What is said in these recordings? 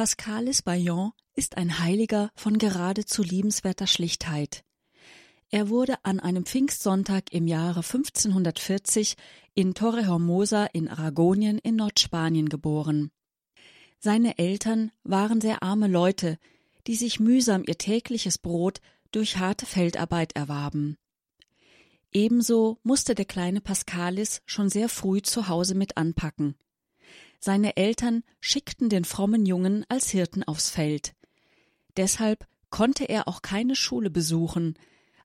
Pascalis Bayon ist ein Heiliger von geradezu liebenswerter Schlichtheit. Er wurde an einem Pfingstsonntag im Jahre 1540 in Torrehermosa in Aragonien in Nordspanien geboren. Seine Eltern waren sehr arme Leute, die sich mühsam ihr tägliches Brot durch harte Feldarbeit erwarben. Ebenso musste der kleine Pascalis schon sehr früh zu Hause mit anpacken. Seine Eltern schickten den frommen Jungen als Hirten aufs Feld. Deshalb konnte er auch keine Schule besuchen,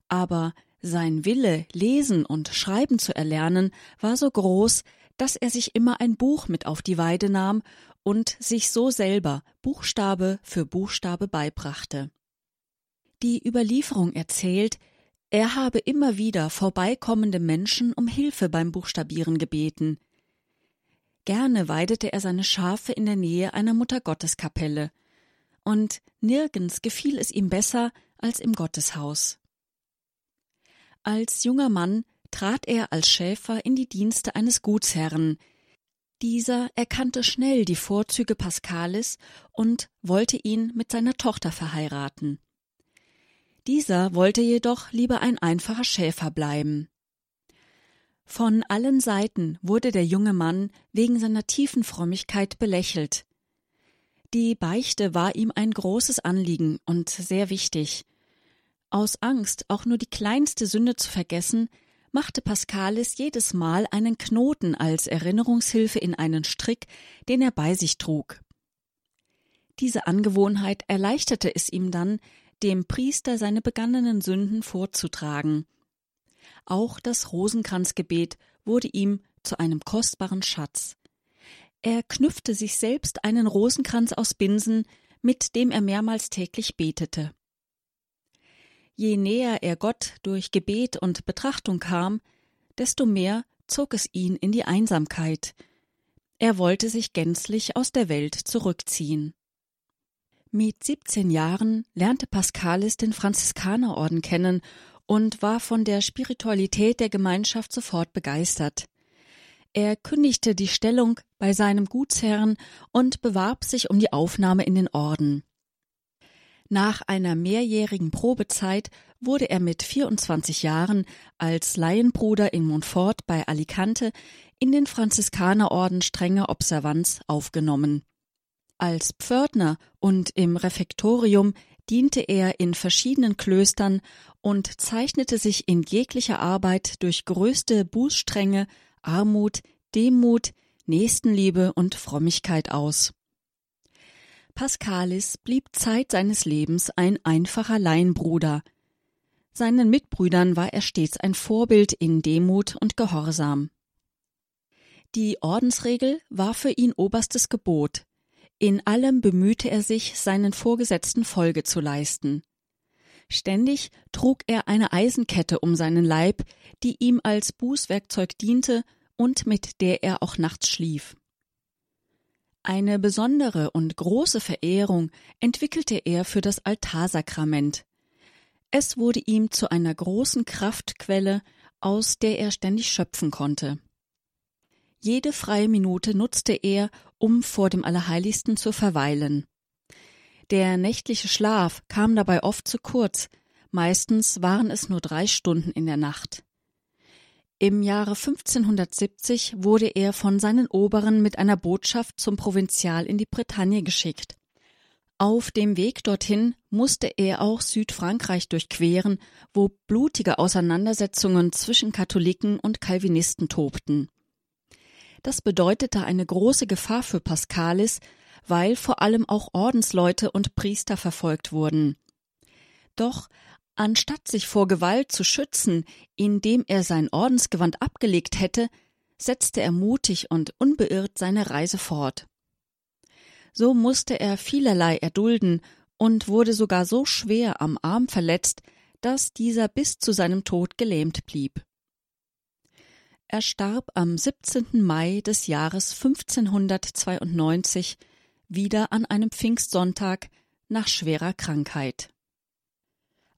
aber sein Wille, lesen und schreiben zu erlernen, war so groß, dass er sich immer ein Buch mit auf die Weide nahm und sich so selber Buchstabe für Buchstabe beibrachte. Die Überlieferung erzählt, er habe immer wieder vorbeikommende Menschen um Hilfe beim Buchstabieren gebeten. Gerne weidete er seine Schafe in der Nähe einer Muttergotteskapelle, und nirgends gefiel es ihm besser als im Gotteshaus. Als junger Mann trat er als Schäfer in die Dienste eines Gutsherrn. Dieser erkannte schnell die Vorzüge Pascalis und wollte ihn mit seiner Tochter verheiraten. Dieser wollte jedoch lieber ein einfacher Schäfer bleiben. Von allen Seiten wurde der junge Mann wegen seiner tiefen Frömmigkeit belächelt. Die Beichte war ihm ein großes Anliegen und sehr wichtig. Aus Angst, auch nur die kleinste Sünde zu vergessen, machte Pascalis jedes Mal einen Knoten als Erinnerungshilfe in einen Strick, den er bei sich trug. Diese Angewohnheit erleichterte es ihm dann, dem Priester seine begangenen Sünden vorzutragen. Auch das Rosenkranzgebet wurde ihm zu einem kostbaren Schatz. Er knüpfte sich selbst einen Rosenkranz aus Binsen, mit dem er mehrmals täglich betete. Je näher er Gott durch Gebet und Betrachtung kam, desto mehr zog es ihn in die Einsamkeit. Er wollte sich gänzlich aus der Welt zurückziehen. Mit 17 Jahren lernte Pascalis den Franziskanerorden kennen und war von der Spiritualität der Gemeinschaft sofort begeistert. Er kündigte die Stellung bei seinem Gutsherrn und bewarb sich um die Aufnahme in den Orden. Nach einer mehrjährigen Probezeit wurde er mit 24 Jahren als Laienbruder in Montfort bei Alicante in den Franziskanerorden strenger Observanz aufgenommen. Als Pförtner und im Refektorium diente er in verschiedenen Klöstern und zeichnete sich in jeglicher Arbeit durch größte Bußstrenge, Armut, Demut, Nächstenliebe und Frömmigkeit aus. Pascalis blieb Zeit seines Lebens ein einfacher Laienbruder. Seinen Mitbrüdern war er stets ein Vorbild in Demut und Gehorsam. Die Ordensregel war für ihn oberstes Gebot. In allem bemühte er sich, seinen Vorgesetzten Folge zu leisten. Ständig trug er eine Eisenkette um seinen Leib, die ihm als Bußwerkzeug diente und mit der er auch nachts schlief. Eine besondere und große Verehrung entwickelte er für das Altarsakrament. Es wurde ihm zu einer großen Kraftquelle, aus der er ständig schöpfen konnte. Jede freie Minute nutzte er, um vor dem Allerheiligsten zu verweilen. Der nächtliche Schlaf kam dabei oft zu kurz, meistens waren es nur drei Stunden in der Nacht. Im Jahre 1570 wurde er von seinen Oberen mit einer Botschaft zum Provinzial in die Bretagne geschickt. Auf dem Weg dorthin musste er auch Südfrankreich durchqueren, wo blutige Auseinandersetzungen zwischen Katholiken und Calvinisten tobten. Das bedeutete eine große Gefahr für Pascalis, weil vor allem auch Ordensleute und Priester verfolgt wurden. Doch Anstatt sich vor Gewalt zu schützen, indem er sein Ordensgewand abgelegt hätte, setzte er mutig und unbeirrt seine Reise fort. So musste er vielerlei erdulden und wurde sogar so schwer am Arm verletzt, dass dieser bis zu seinem Tod gelähmt blieb. Er starb am 17. Mai des Jahres 1592 wieder an einem Pfingstsonntag nach schwerer Krankheit.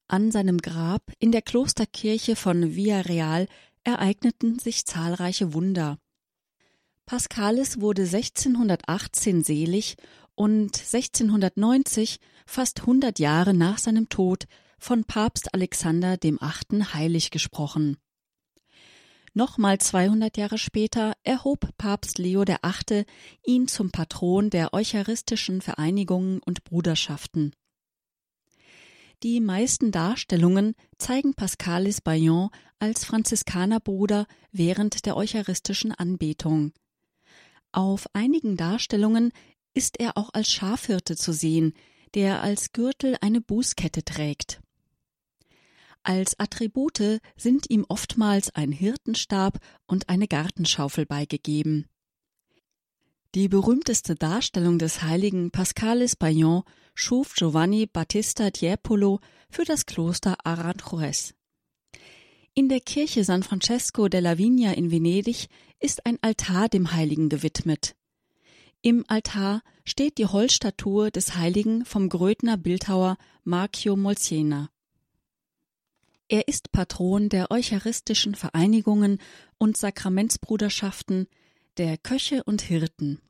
An seinem Grab in der Klosterkirche von Villarreal ereigneten sich zahlreiche Wunder. Pascalis wurde 1618 selig und 1690, fast 100 Jahre nach seinem Tod, von Papst Alexander dem Achten heilig gesprochen. Nochmal 200 Jahre später erhob Papst Leo VIII. ihn zum Patron der eucharistischen Vereinigungen und Bruderschaften. Die meisten Darstellungen zeigen Pascalis Bayon als Franziskanerbruder während der eucharistischen Anbetung. Auf einigen Darstellungen ist er auch als Schafhirte zu sehen, der als Gürtel eine Bußkette trägt. Als Attribute sind ihm oftmals ein Hirtenstab und eine Gartenschaufel beigegeben. Die berühmteste Darstellung des heiligen Pascalis Bayon schuf Giovanni Battista Tiepolo für das Kloster Aranjuez. In der Kirche San Francesco della Vigna in Venedig ist ein Altar dem Heiligen gewidmet. Im Altar steht die Holzstatue des Heiligen vom Grödner Bildhauer Marchio Molsiena. Er ist Patron der eucharistischen Vereinigungen und Sakramentsbruderschaften, der Köche und Hirten.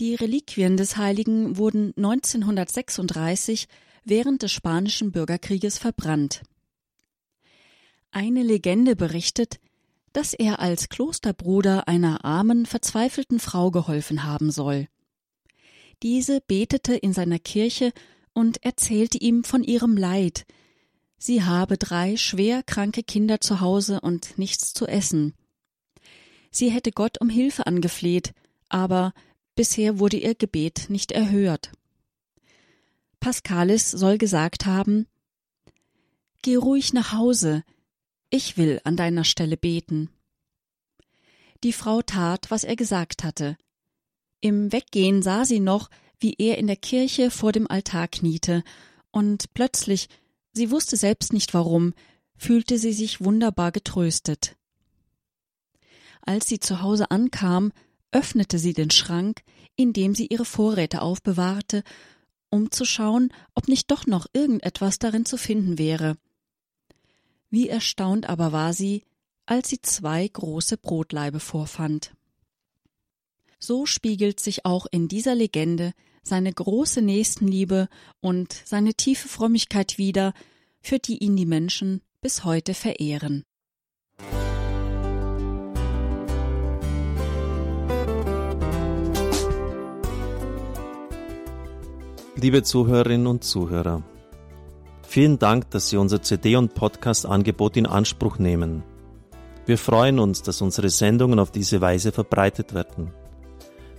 Die Reliquien des Heiligen wurden 1936 während des Spanischen Bürgerkrieges verbrannt. Eine Legende berichtet, dass er als Klosterbruder einer armen, verzweifelten Frau geholfen haben soll. Diese betete in seiner Kirche und erzählte ihm von ihrem Leid, Sie habe drei schwer kranke Kinder zu Hause und nichts zu essen. Sie hätte Gott um Hilfe angefleht, aber bisher wurde ihr Gebet nicht erhört. Pascalis soll gesagt haben Geh ruhig nach Hause, ich will an deiner Stelle beten. Die Frau tat, was er gesagt hatte. Im Weggehen sah sie noch, wie er in der Kirche vor dem Altar kniete, und plötzlich Sie wusste selbst nicht warum, fühlte sie sich wunderbar getröstet. Als sie zu Hause ankam, öffnete sie den Schrank, in dem sie ihre Vorräte aufbewahrte, um zu schauen, ob nicht doch noch irgendetwas darin zu finden wäre. Wie erstaunt aber war sie, als sie zwei große Brotlaibe vorfand. So spiegelt sich auch in dieser Legende seine große Nächstenliebe und seine tiefe Frömmigkeit wider, für die ihn die Menschen bis heute verehren. Liebe Zuhörerinnen und Zuhörer, vielen Dank, dass Sie unser CD- und Podcast-Angebot in Anspruch nehmen. Wir freuen uns, dass unsere Sendungen auf diese Weise verbreitet werden.